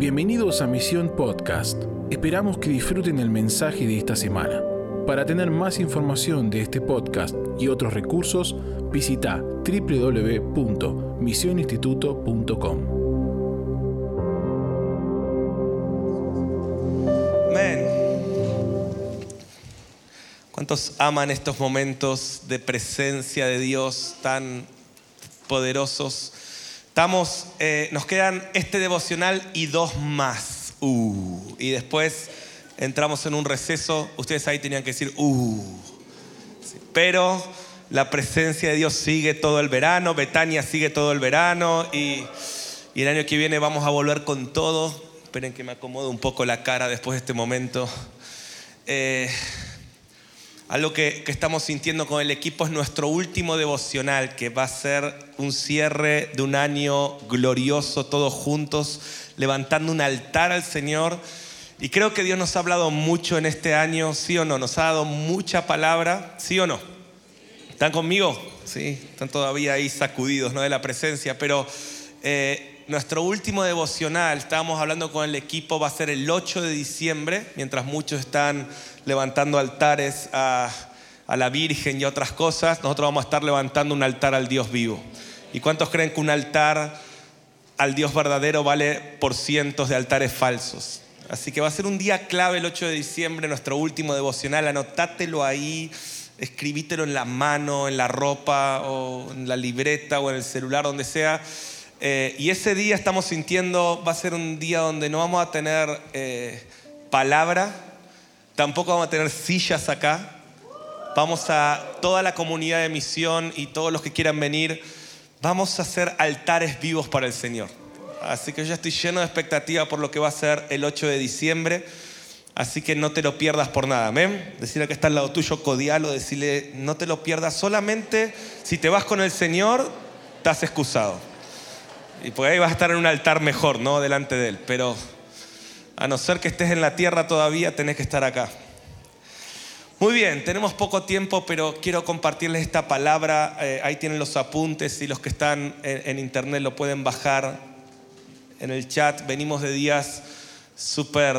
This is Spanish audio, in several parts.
Bienvenidos a Misión Podcast. Esperamos que disfruten el mensaje de esta semana. Para tener más información de este podcast y otros recursos, visita www.misioninstituto.com. Amén. ¿Cuántos aman estos momentos de presencia de Dios tan poderosos? Estamos, eh, nos quedan este devocional y dos más. Uh, y después entramos en un receso. Ustedes ahí tenían que decir, uh. Pero la presencia de Dios sigue todo el verano, Betania sigue todo el verano y, el año que viene vamos a volver con todo. Esperen que me acomode un poco la cara después de este momento. Eh, algo que, estamos sintiendo con el equipo es nuestro último devocional, que va a ser un cierre de un año glorioso, todos juntos, levantando un altar al Señor. Y creo que Dios nos ha hablado mucho en este año, ¿sí o no? Nos ha dado mucha palabra, ¿sí o no? ¿Están conmigo? Sí, están todavía ahí sacudidos ¿no? de la presencia, pero eh, nuestro último devocional, estábamos hablando con el equipo, va a ser el 8 de diciembre, mientras muchos están levantando altares a, la Virgen y otras cosas, nosotros vamos a estar levantando un altar al Dios vivo. ¿Y cuántos creen que un altar al Dios verdadero vale por cientos de altares falsos? Así que va a ser un día clave el 8 de diciembre, nuestro último devocional, anotátelo ahí, escribítelo en la mano, en la ropa o en la libreta o en el celular, donde sea. Eh, y ese día estamos sintiendo, va a ser un día donde no vamos a tener eh, palabra, tampoco vamos a tener sillas acá. Vamos a toda la comunidad de misión y todos los que quieran venir, vamos a hacer altares vivos para el Señor. Así que yo estoy lleno de expectativa por lo que va a ser el 8 de diciembre. Así que no te lo pierdas por nada. Amén. Decirle que está al lado tuyo, codialo, decirle no te lo pierdas. Solamente si te vas con el Señor, estás excusado. Y por ahí vas a estar en un altar mejor, ¿no? Delante de Él. Pero a no ser que estés en la tierra todavía, tenés que estar acá. Muy bien, tenemos poco tiempo, pero quiero compartirles esta palabra. Eh, ahí tienen los apuntes y los que están en, internet lo pueden bajar en el chat. Venimos de días súper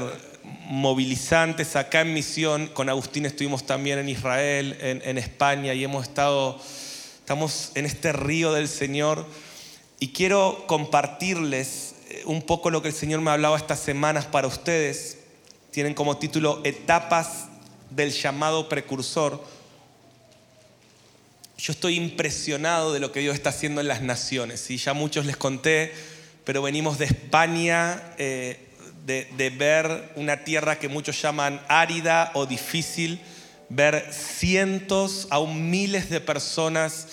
movilizantes acá en misión. Con Agustín estuvimos también en Israel, en, España y hemos estado, estamos en este río del Señor. Y quiero compartirles un poco lo que el Señor me hablaba estas semanas para ustedes. Tienen como título Etapas del llamado precursor. Yo estoy impresionado de lo que Dios está haciendo en las naciones. Y ya muchos les conté, pero venimos de España, eh, de, de, ver una tierra que muchos llaman árida o difícil, ver cientos, aún miles de personas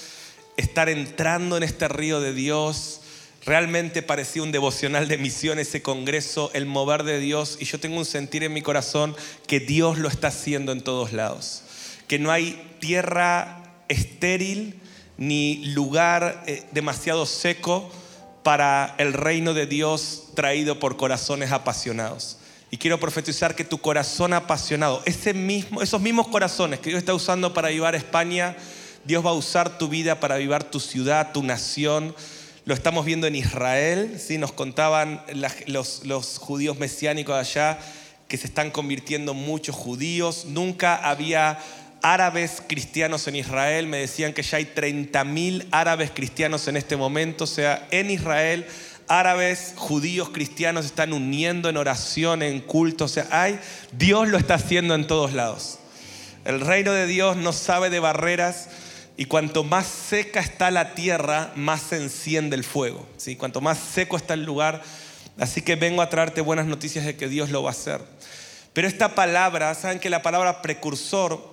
estar entrando en este río de Dios. Realmente parecía un devocional de misión ese congreso, el mover de Dios. Y yo tengo un sentir en mi corazón que Dios lo está haciendo en todos lados. Que no hay tierra estéril ni lugar eh, demasiado seco para el reino de Dios traído por corazones apasionados. Y quiero profetizar que tu corazón apasionado, ese mismo, esos mismos corazones que Dios está usando para ayudar a España, Dios va a usar tu vida para avivar tu ciudad, tu nación. Lo estamos viendo en Israel, ¿sí? nos contaban los, judíos mesiánicos allá que se están convirtiendo muchos judíos. Nunca había árabes cristianos en Israel. Me decían que ya hay 30.000 árabes cristianos en este momento. O sea, en Israel, árabes, judíos, cristianos están uniendo en oración, en culto. O sea, hay, Dios lo está haciendo en todos lados. El reino de Dios no sabe de barreras. Y cuanto más seca está la tierra, más se enciende el fuego. ¿sí? Cuanto más seco está el lugar. Así que vengo a traerte buenas noticias de que Dios lo va a hacer. Pero esta palabra, saben que la palabra precursor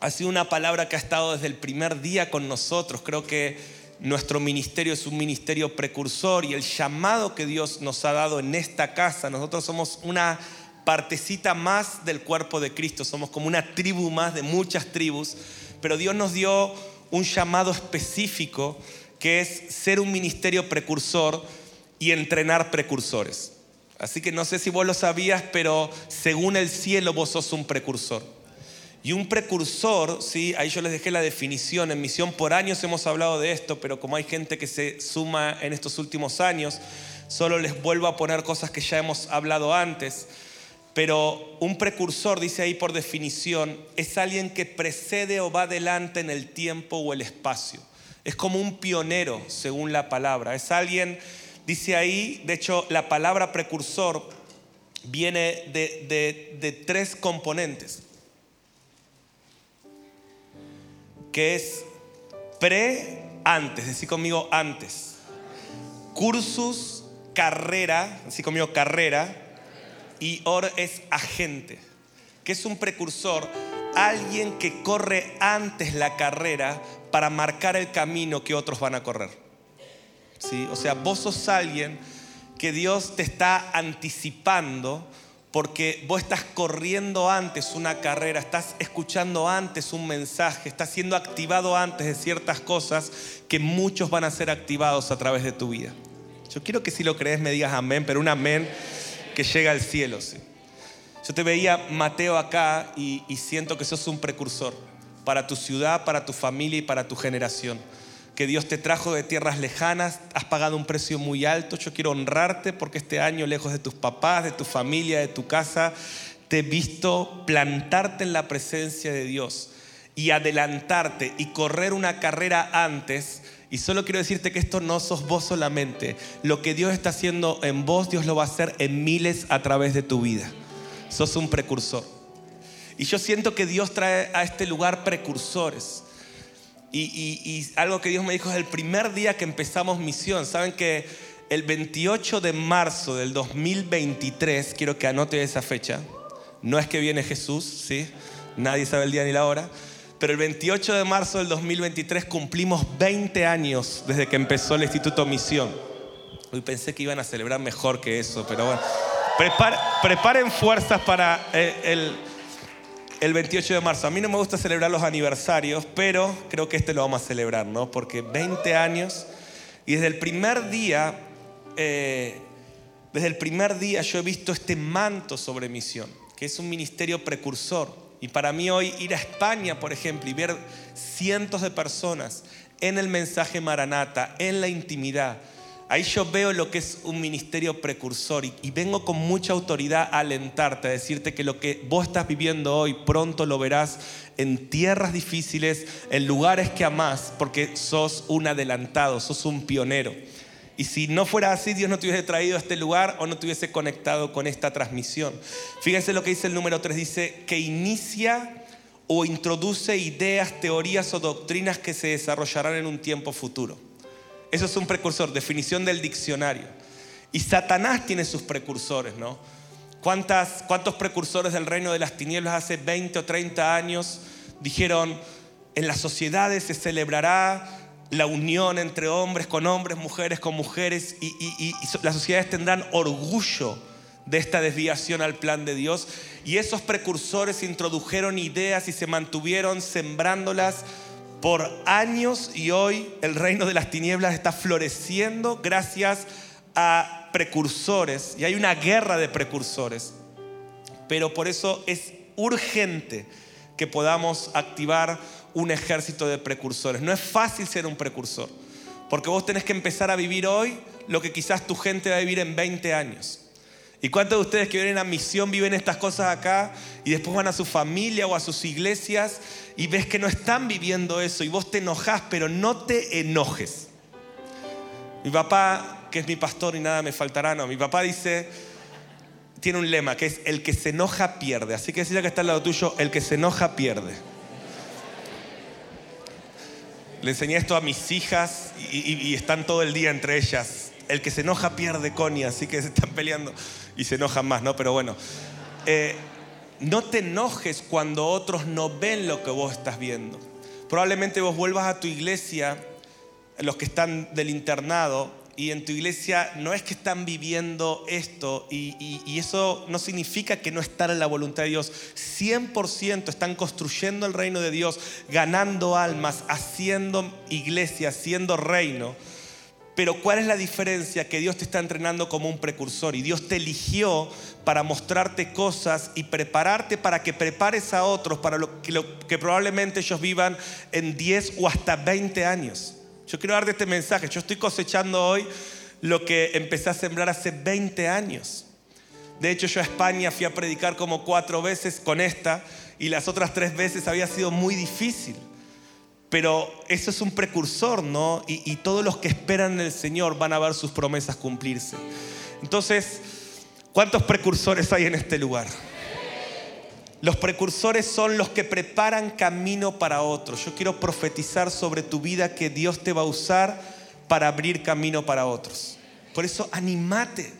ha sido una palabra que ha estado desde el primer día con nosotros. Creo que nuestro ministerio es un ministerio precursor y el llamado que Dios nos ha dado en esta casa, nosotros somos una partecita más del cuerpo de Cristo, somos como una tribu más de muchas tribus pero Dios nos dio un llamado específico que es ser un ministerio precursor y entrenar precursores. Así que no sé si vos lo sabías, pero según el cielo vos sos un precursor. Y un precursor, ¿sí? ahí yo les dejé la definición, en misión por años hemos hablado de esto, pero como hay gente que se suma en estos últimos años, Solo les vuelvo a poner cosas que ya hemos hablado antes. Pero un precursor, dice ahí por definición, es alguien que precede o va adelante en el tiempo o el espacio. Es como un pionero, según la palabra. Es alguien, dice ahí, de hecho, la palabra precursor viene de, tres componentes, que es pre, antes, decir conmigo antes, cursus, carrera, así conmigo carrera, y or es agente, que es un precursor, alguien que corre antes la carrera para marcar el camino que otros van a correr. ¿Sí? O sea, vos sos alguien que Dios te está anticipando porque vos estás corriendo antes una carrera, estás escuchando antes un mensaje, estás siendo activado antes de ciertas cosas que muchos van a ser activados a través de tu vida. Yo quiero que si lo crees me digas amén, pero un amén que llega al cielo. ¿sí? Yo te veía, Mateo, acá y, siento que sos un precursor para tu ciudad, para tu familia y para tu generación. Que Dios te trajo de tierras lejanas, has pagado un precio muy alto. Yo quiero honrarte porque este año, lejos de tus papás, de tu familia, de tu casa, te he visto plantarte en la presencia de Dios y adelantarte y correr una carrera antes y solo quiero decirte que esto no sos vos solamente. Lo que Dios está haciendo en vos, Dios lo va a hacer en miles a través de tu vida. Sos un precursor. Y yo siento que Dios trae a este lugar precursores. Y, algo que Dios me dijo es el primer día que empezamos misión. Saben que el 28 de marzo del 2023, quiero que anote esa fecha. No es que viene Jesús, ¿sí? Nadie sabe el día ni la hora pero el 28 de marzo del 2023 cumplimos 20 años desde que empezó el Instituto Misión. Hoy pensé que iban a celebrar mejor que eso, pero bueno. preparen fuerzas para eh, el, el 28 de marzo. A mí no me gusta celebrar los aniversarios, pero creo que este lo vamos a celebrar, ¿no? Porque 20 años y desde el primer día, eh, desde el primer día yo he visto este manto sobre misión, que es un ministerio precursor. Y para mí hoy ir a España, por ejemplo, y ver cientos de personas en el mensaje Maranata, en la intimidad, ahí yo veo lo que es un ministerio precursor y, vengo con mucha autoridad a alentarte, a decirte que lo que vos estás viviendo hoy pronto lo verás en tierras difíciles, en lugares que amás, porque sos un adelantado, sos un pionero. Y si no fuera así, Dios no te hubiese traído a este lugar o no te hubiese conectado con esta transmisión. Fíjense lo que dice el número 3, dice que inicia o introduce ideas, teorías o doctrinas que se desarrollarán en un tiempo futuro. Eso es un precursor, definición del diccionario. Y Satanás tiene sus precursores, ¿no? ¿Cuántas, ¿Cuántos precursores del reino de las tinieblas hace 20 o 30 años dijeron, en las sociedades se celebrará la unión entre hombres con hombres, mujeres con mujeres, y, las sociedades tendrán orgullo de esta desviación al plan de Dios. Y esos precursores introdujeron ideas y se mantuvieron sembrándolas por años y hoy el reino de las tinieblas está floreciendo gracias a precursores. Y hay una guerra de precursores. Pero por eso es urgente que podamos activar un ejército de precursores. No es fácil ser un precursor, porque vos tenés que empezar a vivir hoy lo que quizás tu gente va a vivir en 20 años. ¿Y cuántos de ustedes que vienen a misión viven estas cosas acá y después van a su familia o a sus iglesias y ves que no están viviendo eso y vos te enojás, pero no te enojes? Mi papá, que es mi pastor y nada me faltará, no, mi papá dice, tiene un lema que es el que se enoja pierde. Así que decía que está al lado tuyo, el que se enoja pierde. Le enseñé esto a mis hijas y, están todo el día entre ellas. El que se enoja pierde, Connie, así que se están peleando y se enojan más, ¿no? Pero bueno, eh, no te enojes cuando otros no ven lo que vos estás viendo. Probablemente vos vuelvas a tu iglesia, los que están del internado, y en tu iglesia no es que están viviendo esto y, eso no significa que no están en la voluntad de Dios. 100% están construyendo el reino de Dios, ganando almas, haciendo iglesia, haciendo reino. Pero ¿cuál es la diferencia? Que Dios te está entrenando como un precursor y Dios te eligió para mostrarte cosas y prepararte para que prepares a otros para lo que probablemente ellos vivan en 10 o hasta 20 años. Yo quiero darte este mensaje. Yo estoy cosechando hoy lo que empecé a sembrar hace 20 años. De hecho, yo a España fui a predicar como cuatro veces con esta y las otras tres veces había sido muy difícil. Pero eso es un precursor, ¿no? Y, todos los que esperan en el Señor van a ver sus promesas cumplirse. Entonces, ¿cuántos precursores hay en este lugar? Los precursores son los que preparan camino para otros. Yo quiero profetizar sobre tu vida que Dios te va a usar para abrir camino para otros. Por eso animate.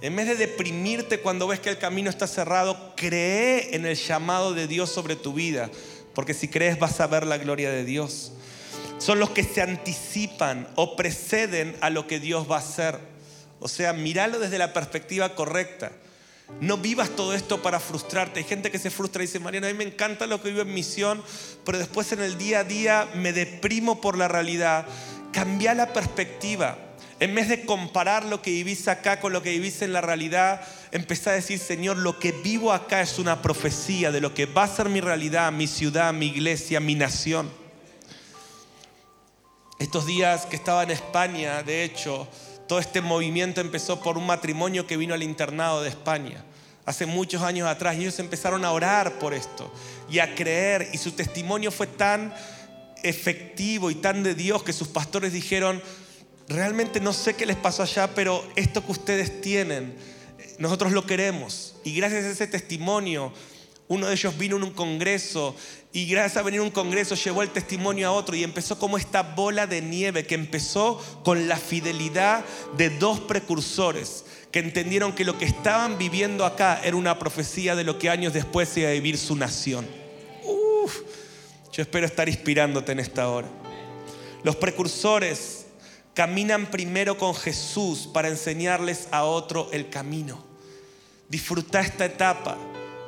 En vez de deprimirte cuando ves que el camino está cerrado, cree en el llamado de Dios sobre tu vida. Porque si crees vas a ver la gloria de Dios. Son los que se anticipan o preceden a lo que Dios va a hacer. O sea, míralo desde la perspectiva correcta. No vivas todo esto para frustrarte. Hay gente que se frustra y dice, Mariana, a mí me encanta lo que vivo en misión, pero después en el día a día me deprimo por la realidad. Cambia la perspectiva. En vez de comparar lo que vivís acá con lo que vivís en la realidad, empezá a decir, Señor, lo que vivo acá es una profecía de lo que va a ser mi realidad, mi ciudad, mi iglesia, mi nación. Estos días que estaba en España, de hecho, todo este movimiento empezó por un matrimonio que vino al internado de España hace muchos años atrás ellos empezaron a orar por esto y a creer y su testimonio fue tan efectivo y tan de Dios que sus pastores dijeron, realmente no sé qué les pasó allá, pero esto que ustedes tienen, nosotros lo queremos. Y gracias a ese testimonio, uno de ellos vino en un congreso y gracias a venir a un congreso llevó el testimonio a otro y empezó como esta bola de nieve que empezó con la fidelidad de dos precursores que entendieron que lo que estaban viviendo acá era una profecía de lo que años después iba a vivir su nación. Uf, yo espero estar inspirándote en esta hora. Los precursores caminan primero con Jesús para enseñarles a otro el camino. Disfruta esta etapa,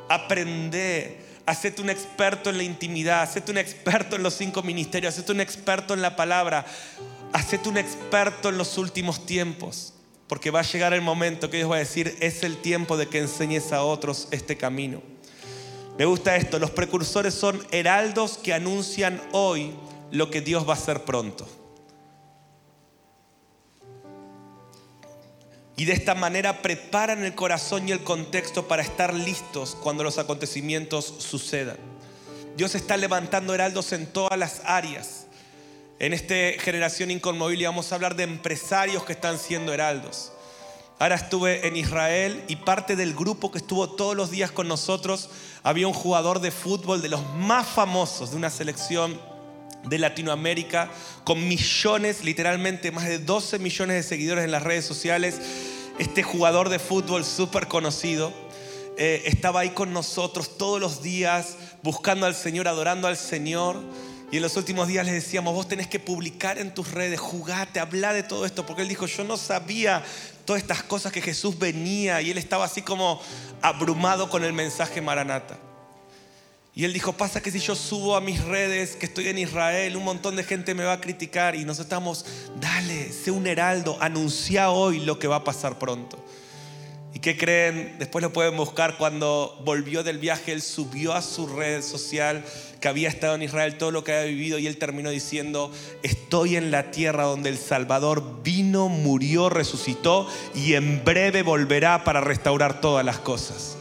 aprende, hacete un experto en la intimidad, hacete un experto en los cinco ministerios, hacete un experto en la palabra, hacete un experto en los últimos tiempos, porque va a llegar el momento que Dios va a decir, es el tiempo de que enseñes a otros este camino. Me gusta esto, los precursores son heraldos que anuncian hoy lo que Dios va a hacer pronto. Y de esta manera preparan el corazón y el contexto para estar listos cuando los acontecimientos sucedan. Dios está levantando heraldos en todas las áreas. En esta generación inconmovible vamos a hablar de empresarios que están siendo heraldos. Ahora estuve en Israel y parte del grupo que estuvo todos los días con nosotros había un jugador de fútbol de los más famosos de una selección de Latinoamérica, con millones, literalmente más de 12 millones de seguidores en las redes sociales. Este jugador de fútbol súper conocido eh, estaba ahí con nosotros todos los días, buscando al Señor, adorando al Señor. Y en los últimos días les decíamos, vos tenés que publicar en tus redes, jugate, habla de todo esto, porque él dijo, yo no sabía todas estas cosas que Jesús venía y él estaba así como abrumado con el mensaje Maranata. Y él dijo, pasa que si yo subo a mis redes que estoy en Israel, un montón de gente me va a criticar y nosotros estamos, dale, sé un heraldo, anuncia hoy lo que va a pasar pronto. ¿Y qué creen? Después lo pueden buscar cuando volvió del viaje, él subió a su red social que había estado en Israel, todo lo que había vivido y él terminó diciendo, estoy en la tierra donde el Salvador vino, murió, resucitó y en breve volverá para restaurar todas las cosas.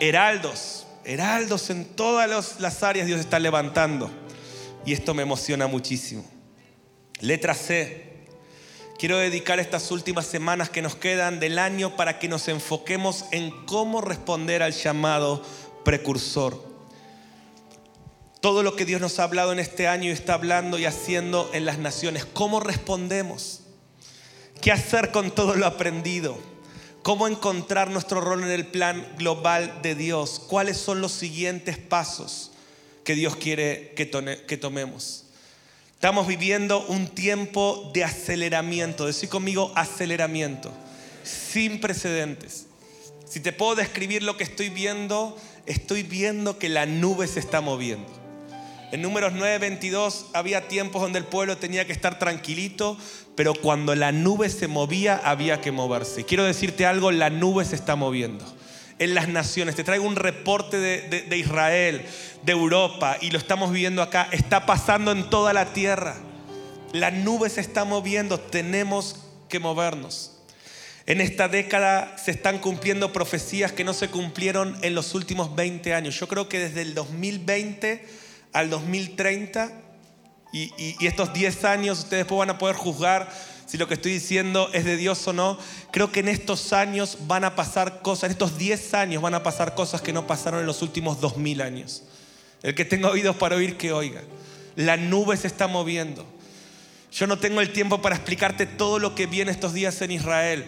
Heraldos heraldos en todas las áreas Dios está levantando. Y esto me emociona muchísimo. Letra C. Quiero dedicar estas últimas semanas que nos quedan del año para que nos enfoquemos en cómo responder al llamado precursor. Todo lo que Dios nos ha hablado en este año y está hablando y haciendo en las naciones. ¿Cómo respondemos? ¿Qué hacer con todo lo aprendido? Cómo encontrar nuestro rol en el plan global de Dios, cuáles son los siguientes pasos que Dios quiere que, tomemos. Estamos viviendo un tiempo de aceleramiento, decir conmigo aceleramiento, sin precedentes. Si te puedo describir lo que estoy viendo, estoy viendo que la nube se está moviendo. En números 9:22 había tiempos donde el pueblo tenía que estar tranquilito, pero cuando la nube se movía había que moverse. Quiero decirte algo, la nube se está moviendo en las naciones. Te traigo un reporte de, de, Israel, de Europa, y lo estamos viviendo acá. Está pasando en toda la tierra. La nube se está moviendo. Tenemos que movernos. En esta década se están cumpliendo profecías que no se cumplieron en los últimos 20 años. Yo creo que desde el 2020 al 2030 y, estos 10 años ustedes después van a poder juzgar si lo que estoy diciendo es de Dios o no. Creo que en estos años van a pasar cosas, en estos 10 años van a pasar cosas que no pasaron en los últimos 2000 años. El que tenga oídos para oír, que oiga. La nube se está moviendo. Yo no tengo el tiempo para explicarte todo lo que viene estos días en Israel,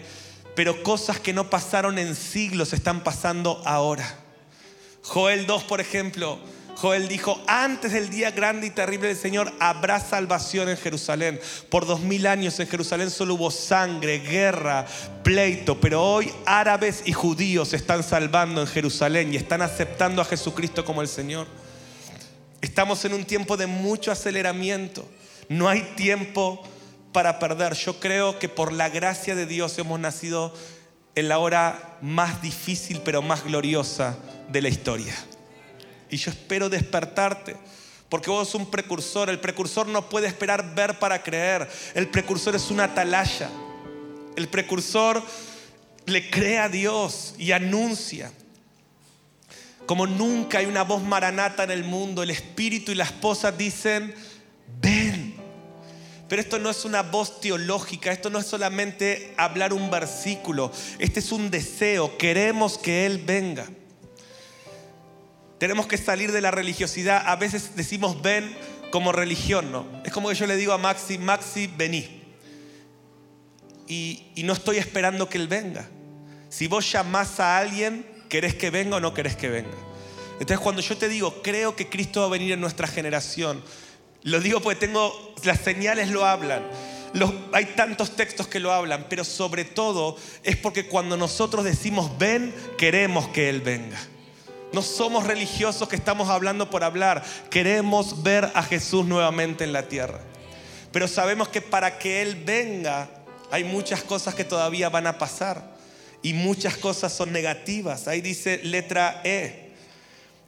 pero cosas que no pasaron en siglos están pasando ahora. Joel 2, por ejemplo, Joel dijo, antes del día grande y terrible del Señor habrá salvación en Jerusalén. Por dos mil años en Jerusalén solo hubo sangre, guerra, pleito, pero hoy árabes y judíos se están salvando en Jerusalén y están aceptando a Jesucristo como el Señor. Estamos en un tiempo de mucho aceleramiento. No hay tiempo para perder. Yo creo que por la gracia de Dios hemos nacido en la hora más difícil pero más gloriosa de la historia. Y yo espero despertarte. Porque vos sos un precursor. El precursor no puede esperar ver para creer. El precursor es una atalaya. El precursor le cree a Dios y anuncia. Como nunca hay una voz maranata en el mundo, el espíritu y la esposa dicen, ven. Pero esto no es una voz teológica, esto no es solamente hablar un versículo, este es un deseo, queremos que Él venga. Tenemos que salir de la religiosidad. A veces decimos ven como religión, ¿no? Es como que yo le digo a Maxi, Maxi, vení. Y, y no estoy esperando que él venga. Si vos llamás a alguien, ¿querés que venga o no querés que venga? Entonces cuando yo te digo, creo que Cristo va a venir en nuestra generación, lo digo porque tengo, las señales lo hablan. hay tantos textos que lo hablan, pero sobre todo es porque cuando nosotros decimos ven, queremos que Él venga. No somos religiosos que estamos hablando por hablar. Queremos ver a Jesús nuevamente en la tierra. Pero sabemos que para que Él venga hay muchas cosas que todavía van a pasar. Y muchas cosas son negativas. Ahí dice letra E.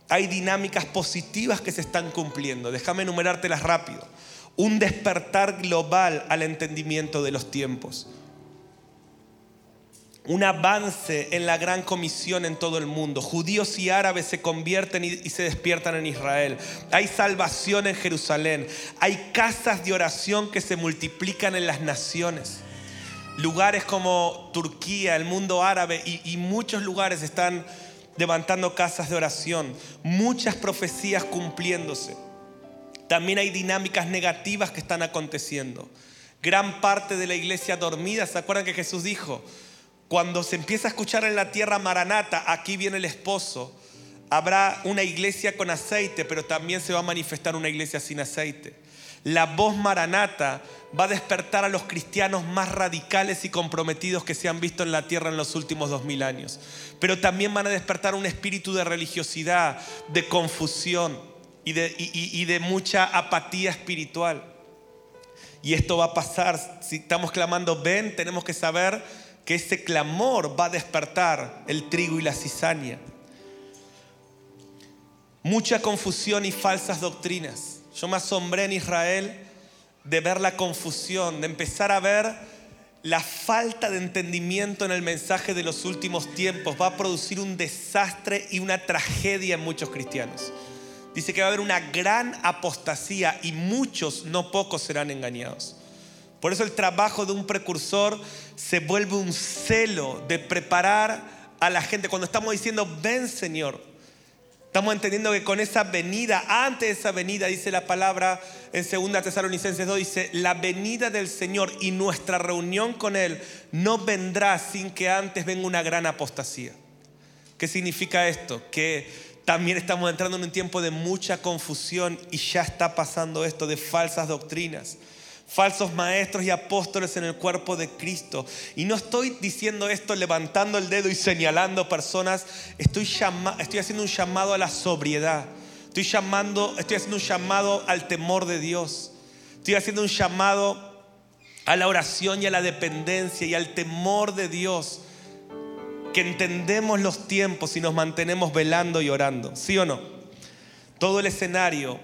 Hay dinámicas positivas que se están cumpliendo. Déjame enumerártelas rápido. Un despertar global al entendimiento de los tiempos un avance en la gran comisión en todo el mundo. Judíos y árabes se convierten y, se despiertan en Israel. Hay salvación en Jerusalén. Hay casas de oración que se multiplican en las naciones. Lugares como Turquía, el mundo árabe y, muchos lugares están levantando casas de oración. Muchas profecías cumpliéndose. También hay dinámicas negativas que están aconteciendo. Gran parte de la iglesia dormida, ¿se acuerdan que Jesús dijo? Cuando se empieza a escuchar en la tierra Maranata, aquí viene el esposo, habrá una iglesia con aceite, pero también se va a manifestar una iglesia sin aceite. La voz Maranata va a despertar a los cristianos más radicales y comprometidos que se han visto en la tierra en los últimos dos mil años. Pero también van a despertar un espíritu de religiosidad, de confusión y de, y de mucha apatía espiritual. Y esto va a pasar. Si estamos clamando, ven, tenemos que saber que ese clamor va a despertar el trigo y la cizaña. Mucha confusión y falsas doctrinas. Yo me asombré en Israel de ver la confusión, de empezar a ver la falta de entendimiento en el mensaje de los últimos tiempos. Va a producir un desastre y una tragedia en muchos cristianos. Dice que va a haber una gran apostasía y muchos, no pocos, serán engañados. Por eso el trabajo de un precursor se vuelve un celo de preparar a la gente. Cuando estamos diciendo, ven Señor, estamos entendiendo que con esa venida, antes de esa venida, dice la palabra en 2 Tesalonicenses 2, dice, la venida del Señor y nuestra reunión con Él no vendrá sin que antes venga una gran apostasía. ¿Qué significa esto? Que también estamos entrando en un tiempo de mucha confusión y ya está pasando esto de falsas doctrinas falsos maestros y apóstoles en el cuerpo de Cristo. Y no estoy diciendo esto levantando el dedo y señalando personas, estoy, estoy haciendo un llamado a la sobriedad. Estoy, llamando, estoy haciendo un llamado al temor de Dios. Estoy haciendo un llamado a la oración y a la dependencia y al temor de Dios. Que entendemos los tiempos y nos mantenemos velando y orando. ¿Sí o no? Todo el escenario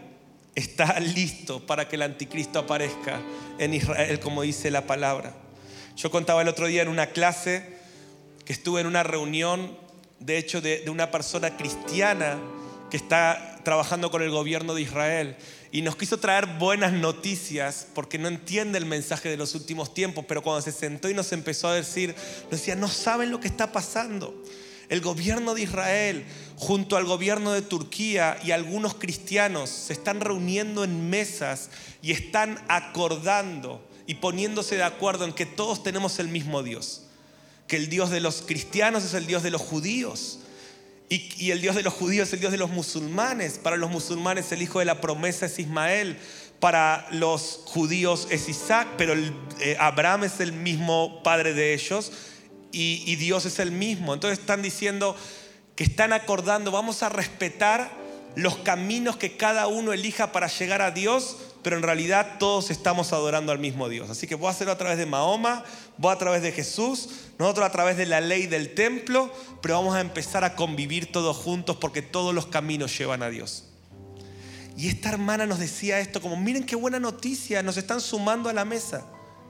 está listo para que el anticristo aparezca en Israel, como dice la palabra. Yo contaba el otro día en una clase que estuve en una reunión, de hecho, de, una persona cristiana que está trabajando con el gobierno de Israel y nos quiso traer buenas noticias porque no entiende el mensaje de los últimos tiempos, pero cuando se sentó y nos empezó a decir, nos decía, no saben lo que está pasando. El gobierno de Israel junto al gobierno de Turquía y algunos cristianos se están reuniendo en mesas y están acordando y poniéndose de acuerdo en que todos tenemos el mismo Dios, que el Dios de los cristianos es el Dios de los judíos y, el Dios de los judíos es el Dios de los musulmanes. Para los musulmanes el hijo de la promesa es Ismael. Para los judíos es Isaac, pero eh, Abraham es el mismo padre de ellos y, Dios es el mismo. Entonces están diciendo que están acordando, vamos a respetar los caminos que cada uno elija para llegar a Dios, pero en realidad todos estamos adorando al mismo Dios. Así que voy a hacerlo a través de Mahoma, voy a través de Jesús, nosotros a través de la ley del templo, pero vamos a empezar a convivir todos juntos porque todos los caminos llevan a Dios. Y esta hermana nos decía esto como, miren qué buena noticia, nos están sumando a la mesa.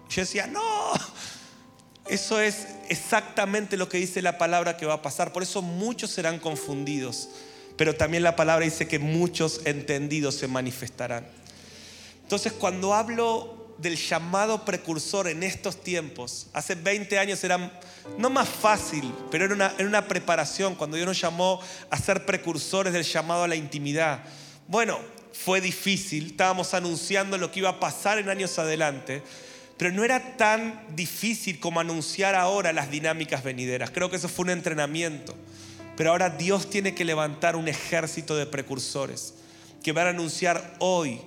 Yo decía, no, eso es exactamente lo que dice la palabra que va a pasar. Por eso muchos serán confundidos. Pero también la palabra dice que muchos entendidos se manifestarán. Entonces cuando hablo del llamado precursor en estos tiempos. Hace 20 años era no más fácil, pero era una, una preparación cuando Dios nos llamó a ser precursores del llamado a la intimidad. Bueno, fue difícil, estábamos anunciando lo que iba a pasar en años adelante, pero no era tan difícil como anunciar ahora las dinámicas venideras. Creo que eso fue un entrenamiento. Pero ahora Dios tiene que levantar un ejército de precursores que van a anunciar hoy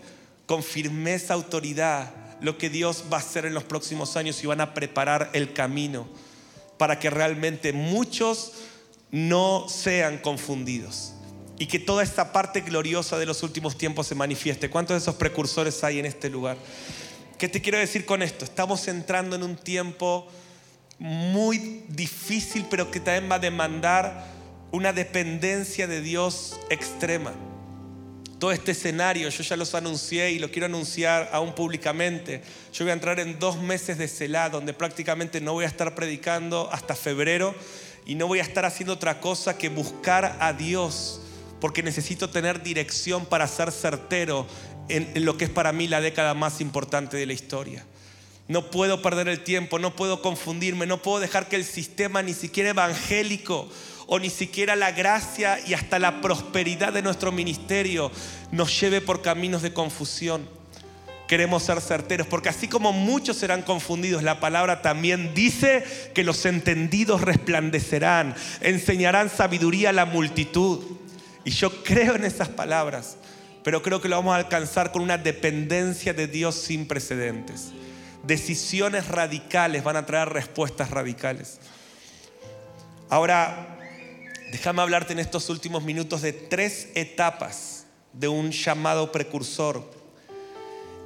con firmeza, autoridad, lo que Dios va a hacer en los próximos años y van a preparar el camino para que realmente muchos no sean confundidos y que toda esta parte gloriosa de los últimos tiempos se manifieste. ¿Cuántos de esos precursores hay en este lugar? ¿Qué te quiero decir con esto? Estamos entrando en un tiempo muy difícil, pero que también va a demandar una dependencia de Dios extrema todo este escenario, yo ya los anuncié y lo quiero anunciar aún públicamente. Yo voy a entrar en dos meses de Selah, donde prácticamente no voy a estar predicando hasta febrero y no voy a estar haciendo otra cosa que buscar a Dios, porque necesito tener dirección para ser certero en, lo que es para mí la década más importante de la historia. No puedo perder el tiempo, no puedo confundirme, no puedo dejar que el sistema ni siquiera evangélico o ni siquiera la gracia y hasta la prosperidad de nuestro ministerio nos lleve por caminos de confusión. Queremos ser certeros, porque así como muchos serán confundidos, la palabra también dice que los entendidos resplandecerán, enseñarán sabiduría a la multitud. Y yo creo en esas palabras, pero creo que lo vamos a alcanzar con una dependencia de Dios sin precedentes. Decisiones radicales van a traer respuestas radicales. Ahora, Déjame hablarte en estos últimos minutos de tres etapas de un llamado precursor.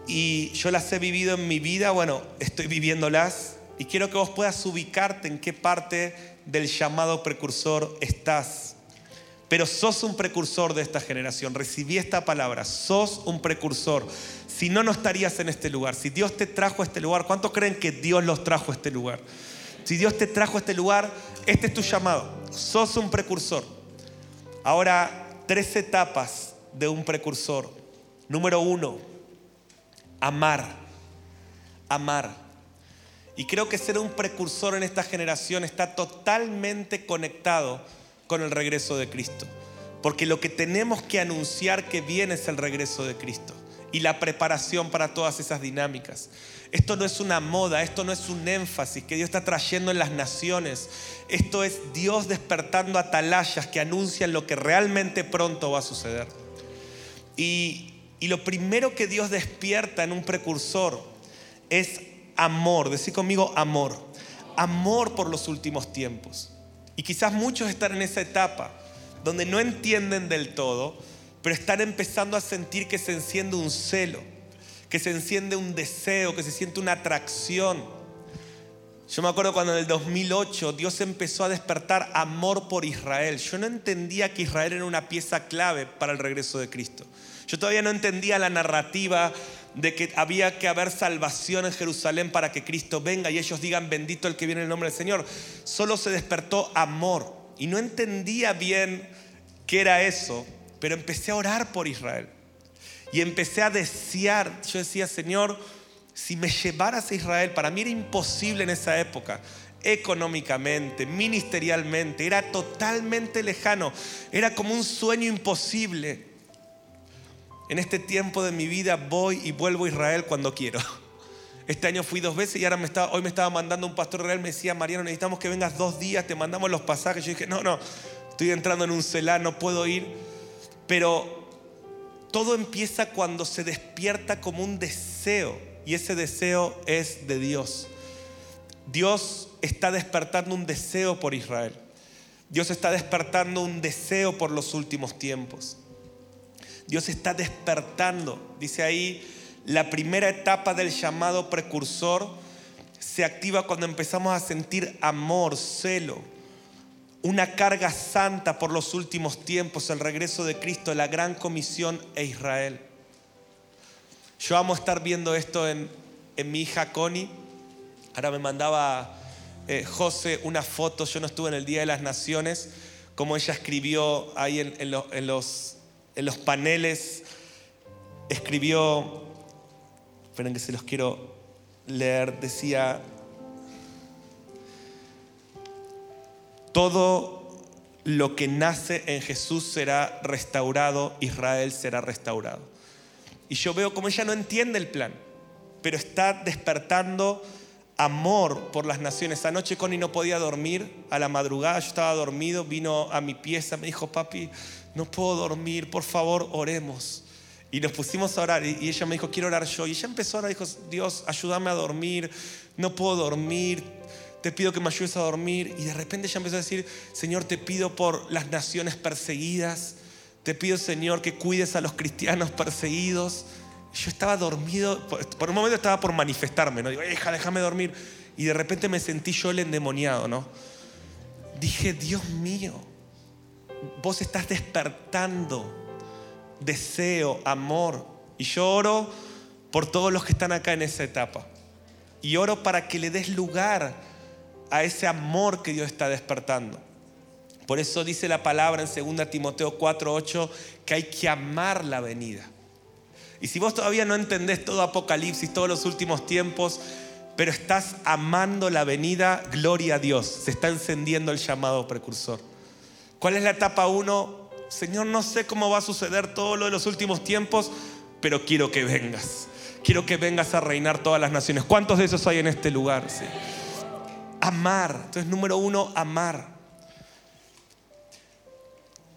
Y yo las he vivido en mi vida, bueno, estoy viviéndolas y quiero que vos puedas ubicarte en qué parte del llamado precursor estás. Pero sos un precursor de esta generación. Recibí esta palabra. Sos un precursor. Si no, no estarías en este lugar. Si Dios te trajo a este lugar, ¿cuántos creen que Dios los trajo a este lugar? Si Dios te trajo a este lugar, este es tu llamado. Sos un precursor. Ahora, tres etapas de un precursor. Número uno, amar. Amar. Y creo que ser un precursor en esta generación está totalmente conectado con el regreso de Cristo. Porque lo que tenemos que anunciar que viene es el regreso de Cristo y la preparación para todas esas dinámicas. Esto no es una moda, esto no es un énfasis que Dios está trayendo en las naciones. Esto es Dios despertando atalayas que anuncian lo que realmente pronto va a suceder. Y, y lo primero que Dios despierta en un precursor es amor. Decí conmigo amor. Amor por los últimos tiempos. Y quizás muchos están en esa etapa donde no entienden del todo, pero están empezando a sentir que se enciende un celo que se enciende un deseo, que se siente una atracción. Yo me acuerdo cuando en el 2008 Dios empezó a despertar amor por Israel. Yo no entendía que Israel era una pieza clave para el regreso de Cristo. Yo todavía no entendía la narrativa de que había que haber salvación en Jerusalén para que Cristo venga y ellos digan bendito el que viene en el nombre del Señor. Solo se despertó amor y no entendía bien qué era eso, pero empecé a orar por Israel y empecé a desear. Yo decía, Señor, si me llevaras a Israel, para mí era imposible en esa época económicamente, ministerialmente, era totalmente lejano, era como un sueño imposible. En este tiempo de mi vida voy y vuelvo a Israel cuando quiero. Este año fui dos veces y ahora me estaba, hoy me estaba mandando un pastor real, me decía, Mariano, necesitamos que vengas dos días, te mandamos los pasajes. Yo dije, no, no, estoy entrando en un celar, no puedo ir. Pero todo empieza cuando se despierta como un deseo y ese deseo es de Dios. Dios está despertando un deseo por Israel. Dios está despertando un deseo por los últimos tiempos. Dios está despertando, dice ahí, la primera etapa del llamado precursor se activa cuando empezamos a sentir amor, celo, una carga santa por los últimos tiempos, el regreso de Cristo, la gran comisión e Israel. Yo amo estar viendo esto en, mi hija Connie. Ahora me mandaba eh, José una foto, yo no estuve en el Día de las Naciones, como ella escribió ahí en, los, en los paneles, escribió, esperen que se los quiero leer, decía, todo lo que nace en Jesús será restaurado, Israel será restaurado. Y yo veo como ella no entiende el plan, pero está despertando amor por las naciones. Anoche Connie no podía dormir, a la madrugada yo estaba dormido, vino a mi pieza, me dijo, papi, no puedo dormir, por favor, oremos. Y nos pusimos a orar y ella me dijo, quiero orar yo. Y ella empezó a orar, dijo, Dios, ayúdame a dormir, no puedo dormir, te pido que me ayudes a dormir. Y de repente ella empezó a decir, Señor, te pido por las naciones perseguidas, te pido, Señor, que cuides a los cristianos perseguidos yo estaba dormido, por un momento estaba por manifestarme, ¿no? Digo, hija, déjame dormir. Y de repente me sentí yo el endemoniado, ¿no? Dije, Dios mío, vos estás despertando deseo, amor. Y yo oro por todos los que están acá en esa etapa. Y oro para que le des lugar a ese amor que Dios está despertando. Por eso dice la palabra en 2 Timoteo 4:8 que hay que amar la venida. Y si vos todavía no entendés todo Apocalipsis, todos los últimos tiempos, pero estás amando la venida, gloria a Dios. Se está encendiendo el llamado precursor. ¿Cuál es la etapa uno? Señor, no sé cómo va a suceder todo lo de los últimos tiempos, pero quiero que vengas. Quiero que vengas a reinar todas las naciones. ¿Cuántos de esos hay en este lugar? Amar. Entonces, número uno, amar.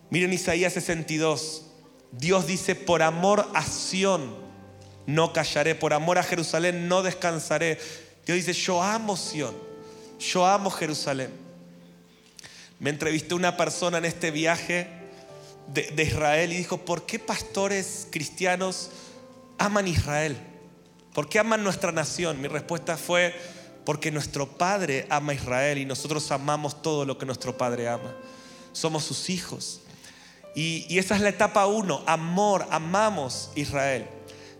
Miren Isaías 62. Dios dice, por amor a Sión no callaré, por amor a Jerusalén no descansaré. Dios dice, yo amo Sión, yo amo Jerusalén. Me entrevisté una persona en este viaje de, Israel y dijo, ¿por qué pastores cristianos aman Israel? ¿Por qué aman nuestra nación? Mi respuesta fue, porque nuestro Padre ama Israel y nosotros amamos todo lo que nuestro Padre ama. Somos sus hijos. Y, esa es la etapa uno, amor, amamos Israel.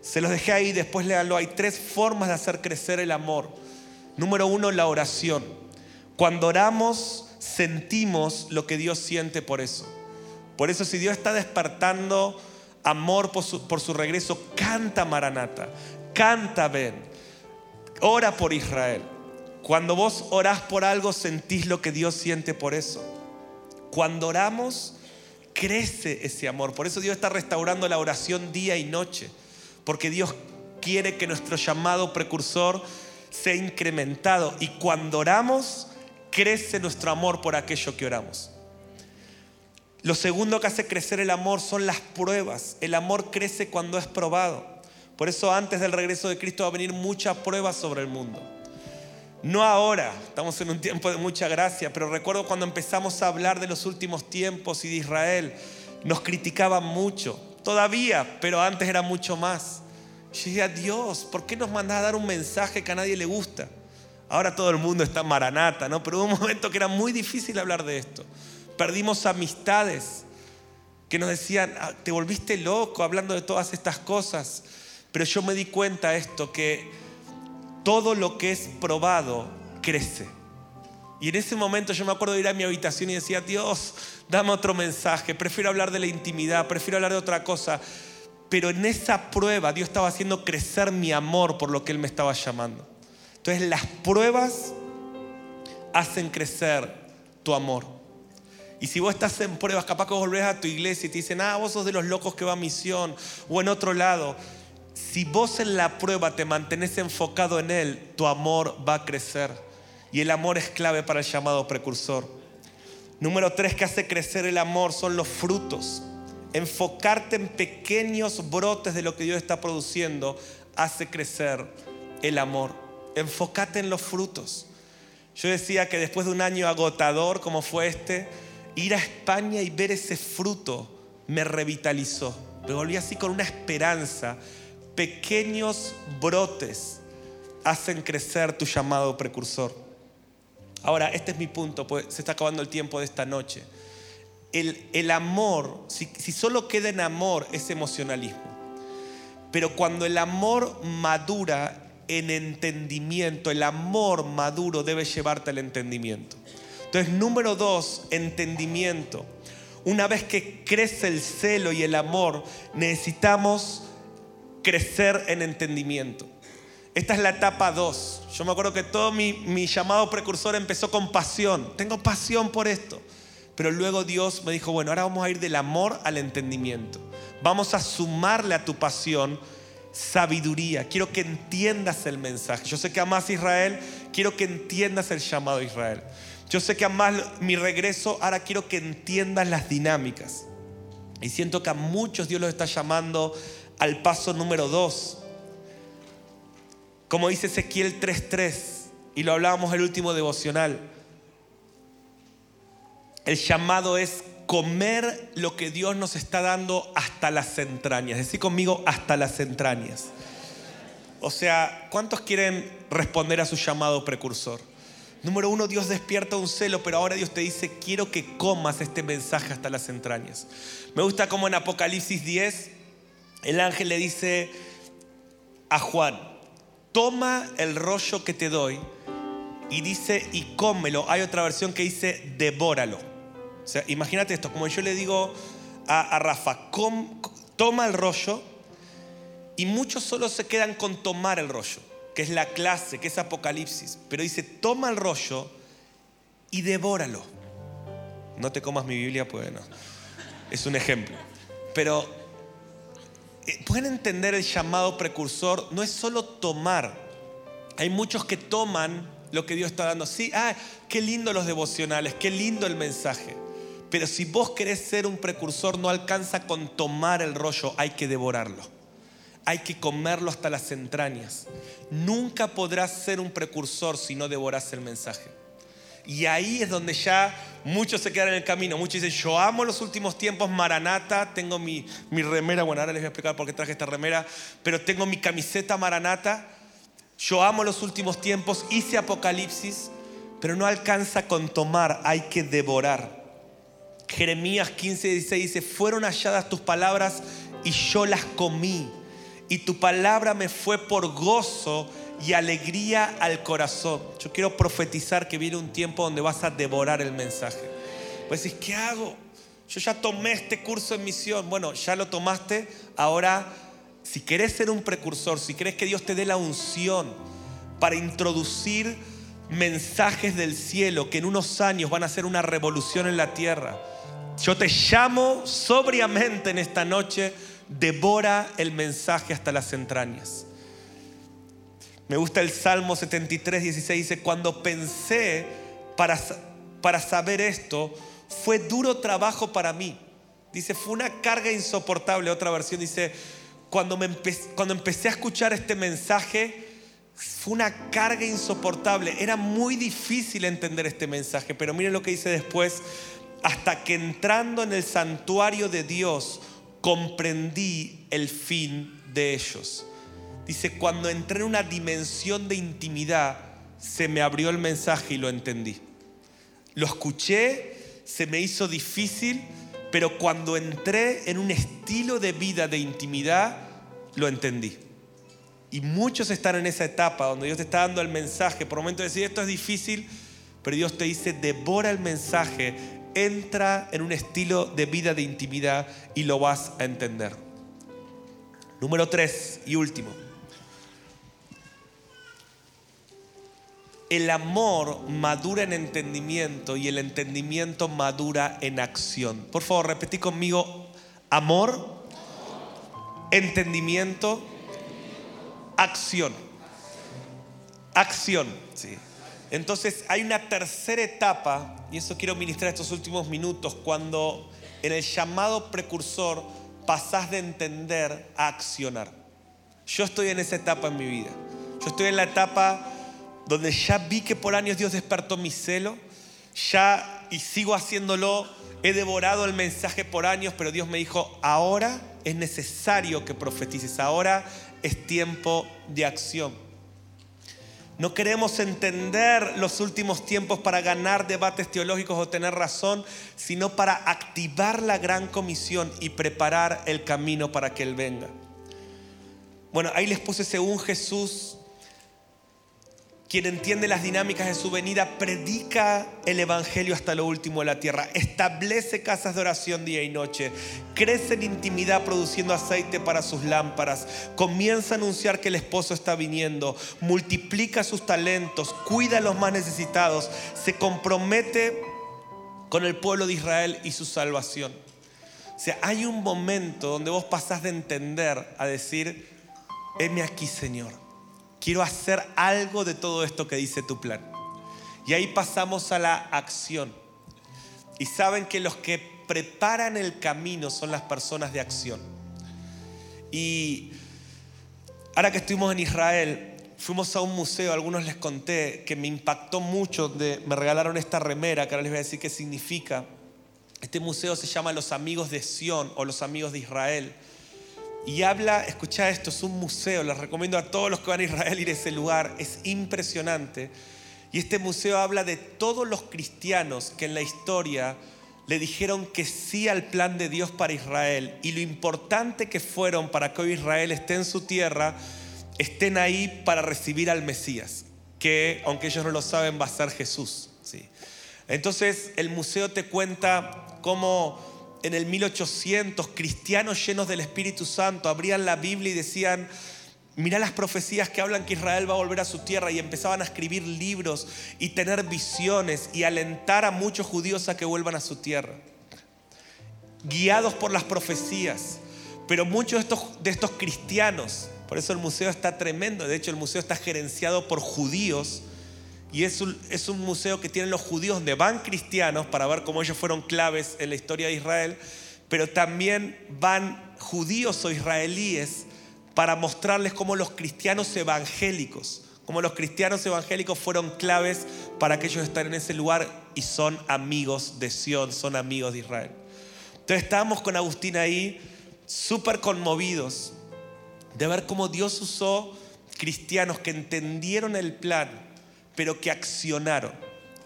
Se los dejé ahí, después léanlo. Hay tres formas de hacer crecer el amor. Número uno, la oración. Cuando oramos, sentimos lo que Dios siente por eso. Por eso si Dios está despertando amor por su, por su regreso, canta Maranata, canta ven, ora por Israel. Cuando vos orás por algo, sentís lo que Dios siente por eso. Cuando oramos, crece ese amor. Por eso Dios está restaurando la oración día y noche. Porque Dios quiere que nuestro llamado precursor sea incrementado. Y cuando oramos, crece nuestro amor por aquello que oramos. Lo segundo que hace crecer el amor son las pruebas. El amor crece cuando es probado. Por eso antes del regreso de Cristo va a venir mucha prueba sobre el mundo. No ahora, estamos en un tiempo de mucha gracia, pero recuerdo cuando empezamos a hablar de los últimos tiempos y de Israel, nos criticaban mucho, todavía, pero antes era mucho más. Yo decía, Dios, ¿por qué nos mandas a dar un mensaje que a nadie le gusta? Ahora todo el mundo está maranata, ¿no? Pero hubo un momento que era muy difícil hablar de esto. Perdimos amistades que nos decían, ah, te volviste loco hablando de todas estas cosas. Pero yo me di cuenta esto, que todo lo que es probado crece. Y en ese momento yo me acuerdo de ir a mi habitación y decía, Dios, dame otro mensaje, prefiero hablar de la intimidad, prefiero hablar de otra cosa. Pero en esa prueba Dios estaba haciendo crecer mi amor por lo que Él me estaba llamando. Entonces las pruebas hacen crecer tu amor. Y si vos estás en pruebas, capaz que volvés a tu iglesia y te dicen, ah, vos sos de los locos que va a misión o en otro lado. Si vos en la prueba te mantenés enfocado en Él, tu amor va a crecer. Y el amor es clave para el llamado precursor. Número tres que hace crecer el amor son los frutos. Enfocarte en pequeños brotes de lo que Dios está produciendo hace crecer el amor. Enfócate en los frutos. Yo decía que después de un año agotador como fue este, ir a España y ver ese fruto me revitalizó. Me volví así con una esperanza. Pequeños brotes hacen crecer tu llamado precursor. Ahora, este es mi punto, pues se está acabando el tiempo de esta noche. El, amor, si, si solo queda en amor, es emocionalismo. Pero cuando el amor madura en entendimiento, el amor maduro debe llevarte al entendimiento. Entonces, número dos, entendimiento. Una vez que crece el celo y el amor, necesitamos crecer en entendimiento. Esta es la etapa 2. Yo me acuerdo que todo mi, mi, llamado precursor empezó con pasión. Tengo pasión por esto. Pero luego Dios me dijo, bueno, ahora vamos a ir del amor al entendimiento. Vamos a sumarle a tu pasión sabiduría. Quiero que entiendas el mensaje. Yo sé que amas Israel. Quiero que entiendas el llamado a Israel. Yo sé que amas mi regreso. Ahora quiero que entiendas las dinámicas. Y siento que a muchos Dios los está llamando al paso número 2 como dice Ezequiel 3.3, y lo hablábamos el último devocional, el llamado es comer lo que Dios nos está dando hasta las entrañas. Decir conmigo, hasta las entrañas. O sea, ¿cuántos quieren responder a su llamado precursor? Número uno, Dios despierta un celo, pero ahora Dios te dice, quiero que comas este mensaje hasta las entrañas. Me gusta como en Apocalipsis 10, el ángel le dice a Juan, toma el rollo que te doy y dice, y cómelo. Hay otra versión que dice, devóralo. Sea, imagínate esto, como yo le digo a, Rafa, toma el rollo y muchos solo se quedan con tomar el rollo, que es la clase, que es Apocalipsis. Pero dice, toma el rollo y devóralo. No te comas mi Biblia, pues no. Es un ejemplo. Pero eh, pueden entender el llamado precursor, no es solo tomar. Hay muchos que toman lo que Dios está dando. Sí, ah, qué lindo los devocionales, qué lindo el mensaje. Pero si vos querés ser un precursor, no alcanza con tomar el rollo, hay que devorarlo. Hay que comerlo hasta las entrañas. Nunca podrás ser un precursor si no devorás el mensaje. Y ahí es donde ya muchos se quedan en el camino. Muchos dicen, yo amo los últimos tiempos, Maranata, tengo mi, mi remera, bueno, ahora les voy a explicar por qué traje esta remera, pero tengo mi camiseta Maranata, yo amo los últimos tiempos, hice Apocalipsis, pero no alcanza con tomar, hay que devorar. Jeremías 15, 16 dice, fueron halladas tus palabras y yo las comí, y tu palabra me fue por gozo y alegría al corazón. Yo quiero profetizar que viene un tiempo donde vas a devorar el mensaje. Pues decís, ¿qué hago? Yo ya tomé este curso en misión. Bueno, ya lo tomaste. Ahora, si querés ser un precursor, si querés que Dios te dé la unción para introducir mensajes del cielo que en unos años van a hacer una revolución en la tierra, yo te llamo sobriamente en esta noche, devora el mensaje hasta las entrañas. Me gusta el Salmo 73, 16, dice, cuando pensé para, para saber esto, fue duro trabajo para mí. Dice, fue una carga insoportable. Otra versión dice, cuando, me cuando empecé a escuchar este mensaje, fue una carga insoportable. Era muy difícil entender este mensaje, pero miren lo que dice después, hasta que entrando en el santuario de Dios, comprendí el fin de ellos. Dice, cuando entré en una dimensión de intimidad, se me abrió el mensaje y lo entendí. Lo escuché, se me hizo difícil, pero cuando entré en un estilo de vida de intimidad, lo entendí. Y muchos están en esa etapa donde Dios te está dando el mensaje. Por momento de decir, esto es difícil, pero Dios te dice, devora el mensaje, entra en un estilo de vida de intimidad y lo vas a entender. Número tres y último. El amor madura en entendimiento y el entendimiento madura en acción. Por favor, repetí conmigo, amor, entendimiento, acción. Acción, sí. Entonces hay una tercera etapa, y eso quiero ministrar estos últimos minutos, cuando en el llamado precursor pasás de entender a accionar. Yo estoy en esa etapa en mi vida. Yo estoy en la etapa donde ya vi que por años Dios despertó mi celo, ya y sigo haciéndolo, he devorado el mensaje por años, pero Dios me dijo, ahora es necesario que profetices, ahora es tiempo de acción. No queremos entender los últimos tiempos para ganar debates teológicos o tener razón, sino para activar la gran comisión y preparar el camino para que Él venga. Bueno, ahí les puse según Jesús quien entiende las dinámicas de su venida, predica el Evangelio hasta lo último de la tierra, establece casas de oración día y noche, crece en intimidad produciendo aceite para sus lámparas, comienza a anunciar que el esposo está viniendo, multiplica sus talentos, cuida a los más necesitados, se compromete con el pueblo de Israel y su salvación. O sea, hay un momento donde vos pasás de entender a decir, heme aquí Señor quiero hacer algo de todo esto que dice tu plan. Y ahí pasamos a la acción. Y saben que los que preparan el camino son las personas de acción. Y ahora que estuvimos en Israel, fuimos a un museo, algunos les conté que me impactó mucho, de, me regalaron esta remera, que ahora les voy a decir qué significa. Este museo se llama Los Amigos de Sión o Los Amigos de Israel. Y habla, escucha esto, es un museo, les recomiendo a todos los que van a Israel ir a ese lugar, es impresionante. Y este museo habla de todos los cristianos que en la historia le dijeron que sí al plan de Dios para Israel y lo importante que fueron para que hoy Israel esté en su tierra, estén ahí para recibir al Mesías, que aunque ellos no lo saben va a ser Jesús. ¿sí? Entonces el museo te cuenta cómo en el 1800 cristianos llenos del Espíritu Santo abrían la Biblia y decían, mira las profecías que hablan que Israel va a volver a su tierra y empezaban a escribir libros y tener visiones y alentar a muchos judíos a que vuelvan a su tierra. Guiados por las profecías. Pero muchos de estos, de estos cristianos, por eso el museo está tremendo, de hecho el museo está gerenciado por judíos, y es un, es un museo que tienen los judíos donde van cristianos para ver cómo ellos fueron claves en la historia de Israel, pero también van judíos o israelíes para mostrarles cómo los cristianos evangélicos, cómo los cristianos evangélicos fueron claves para que ellos estén en ese lugar y son amigos de Sión, son amigos de Israel. Entonces estábamos con Agustín ahí súper conmovidos de ver cómo Dios usó cristianos que entendieron el plan pero que accionaron,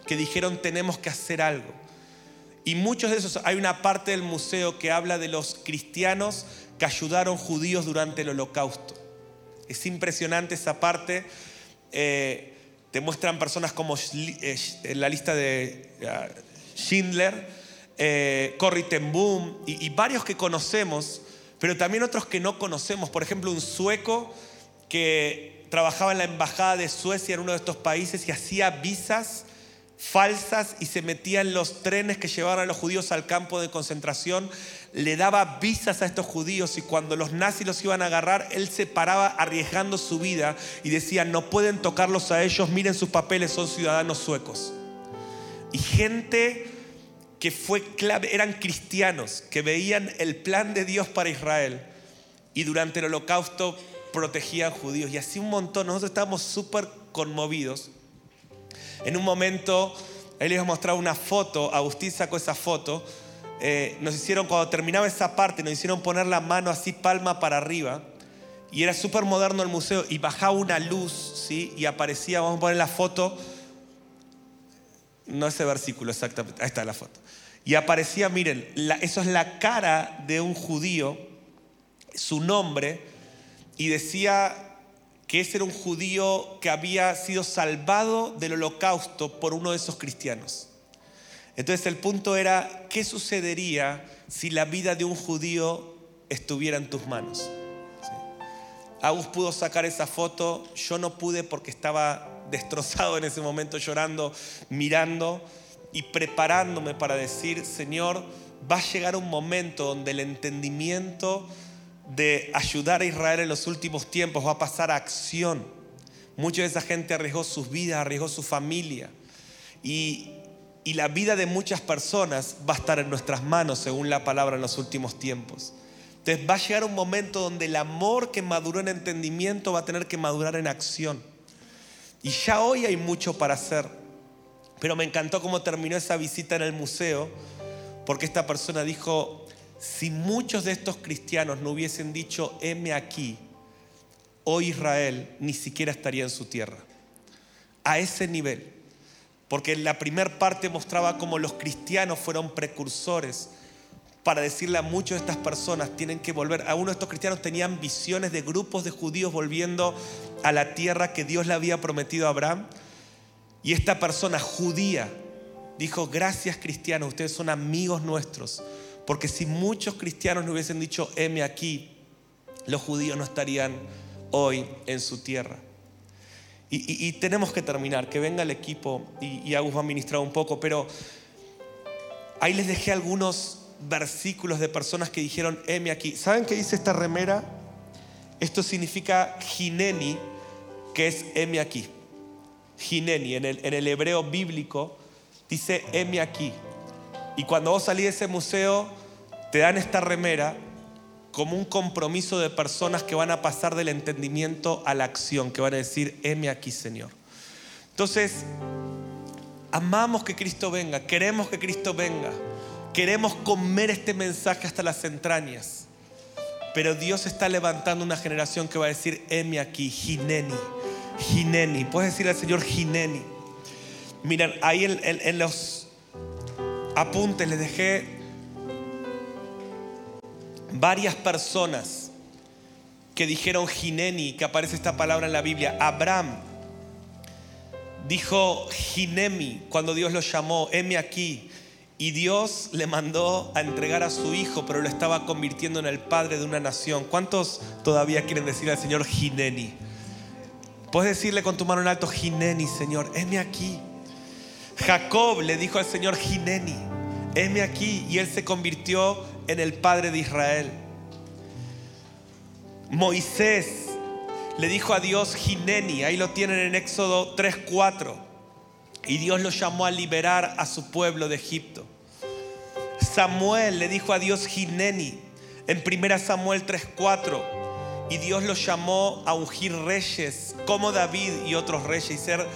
que dijeron tenemos que hacer algo. Y muchos de esos, hay una parte del museo que habla de los cristianos que ayudaron judíos durante el holocausto. Es impresionante esa parte. Eh, te muestran personas como eh, en la lista de Schindler, eh, Corrie ten Boom y varios que conocemos, pero también otros que no conocemos. Por ejemplo, un sueco que trabajaba en la embajada de Suecia en uno de estos países y hacía visas falsas y se metía en los trenes que llevaban a los judíos al campo de concentración, le daba visas a estos judíos y cuando los nazis los iban a agarrar, él se paraba arriesgando su vida y decía, no pueden tocarlos a ellos, miren sus papeles, son ciudadanos suecos. Y gente que fue clave, eran cristianos, que veían el plan de Dios para Israel y durante el holocausto protegían judíos. Y así un montón, nosotros estábamos súper conmovidos. En un momento, él les mostraba una foto, Agustín sacó esa foto, eh, nos hicieron, cuando terminaba esa parte, nos hicieron poner la mano así palma para arriba. Y era súper moderno el museo y bajaba una luz, ¿sí? Y aparecía, vamos a poner la foto, no ese versículo exactamente, ahí está la foto. Y aparecía, miren, eso es la cara de un judío, su nombre, y decía que ese era un judío que había sido salvado del holocausto por uno de esos cristianos. Entonces el punto era, ¿qué sucedería si la vida de un judío estuviera en tus manos? Agus pudo sacar esa foto, yo no pude porque estaba destrozado en ese momento, llorando, mirando y preparándome para decir, Señor, va a llegar un momento donde el entendimiento de ayudar a Israel en los últimos tiempos va a pasar a acción. Mucha de esa gente arriesgó sus vidas, arriesgó su familia. Y, y la vida de muchas personas va a estar en nuestras manos, según la palabra en los últimos tiempos. Entonces va a llegar un momento donde el amor que maduró en entendimiento va a tener que madurar en acción. Y ya hoy hay mucho para hacer. Pero me encantó cómo terminó esa visita en el museo, porque esta persona dijo, si muchos de estos cristianos no hubiesen dicho, heme aquí, hoy Israel ni siquiera estaría en su tierra. A ese nivel. Porque la primera parte mostraba cómo los cristianos fueron precursores para decirle a muchas de estas personas, tienen que volver. Algunos de estos cristianos tenían visiones de grupos de judíos volviendo a la tierra que Dios le había prometido a Abraham. Y esta persona judía dijo, gracias cristianos, ustedes son amigos nuestros. Porque si muchos cristianos no hubiesen dicho, heme aquí, los judíos no estarían hoy en su tierra. Y, tenemos que terminar, que venga el equipo y, y Agus va a ministrar un poco, pero ahí les dejé algunos versículos de personas que dijeron, heme aquí. ¿Saben qué dice esta remera? Esto significa gineni, que es heme aquí. Gineni, en el, en el hebreo bíblico, dice heme aquí. Y cuando vos salís de ese museo, te dan esta remera como un compromiso de personas que van a pasar del entendimiento a la acción, que van a decir, heme aquí, Señor. Entonces, amamos que Cristo venga, queremos que Cristo venga. Queremos comer este mensaje hasta las entrañas. Pero Dios está levantando una generación que va a decir, heme aquí, Gineni, Gineni. Puedes decirle al Señor Gineni. Miren, ahí en, los apuntes les dejé varias personas que dijeron Gineni, que aparece esta palabra en la Biblia. Abraham dijo Ginemi cuando Dios lo llamó, heme aquí. Y Dios le mandó a entregar a su hijo, pero lo estaba convirtiendo en el padre de una nación. ¿Cuántos todavía quieren decir al Señor Gineni? Puedes decirle con tu mano en alto, Gineni, Señor, heme aquí. Jacob le dijo al Señor Gineni, heme aquí. Y él se convirtió en el padre de Israel. Moisés le dijo a Dios Gineni, ahí lo tienen en Éxodo 3:4. Y Dios lo llamó a liberar a su pueblo de Egipto. Samuel le dijo a Dios Gineni en 1 Samuel 3:4 y Dios lo llamó a ungir reyes como David y otros reyes y ser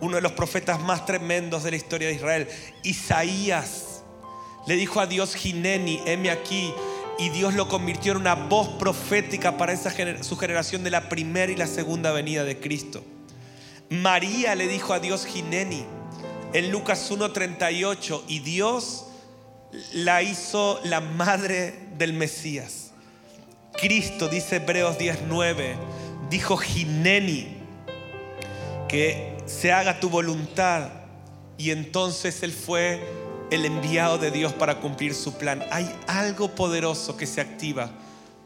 uno de los profetas más tremendos de la historia de Israel. Isaías le dijo a Dios Gineni, heme aquí, y Dios lo convirtió en una voz profética para esa su generación de la primera y la segunda venida de Cristo. María le dijo a Dios Gineni en Lucas 1:38 y Dios la hizo la madre del Mesías. Cristo, dice Hebreos 10:9, dijo Gineni, que se haga tu voluntad. Y entonces Él fue el enviado de Dios para cumplir su plan. Hay algo poderoso que se activa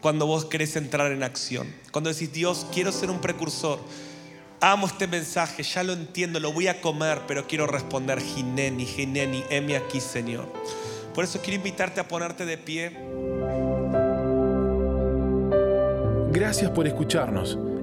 cuando vos querés entrar en acción. Cuando decís, Dios, quiero ser un precursor amo este mensaje, ya lo entiendo, lo voy a comer, pero quiero responder, Gineni, Gineni, heme aquí, Señor. Por eso quiero invitarte a ponerte de pie. Gracias por escucharnos.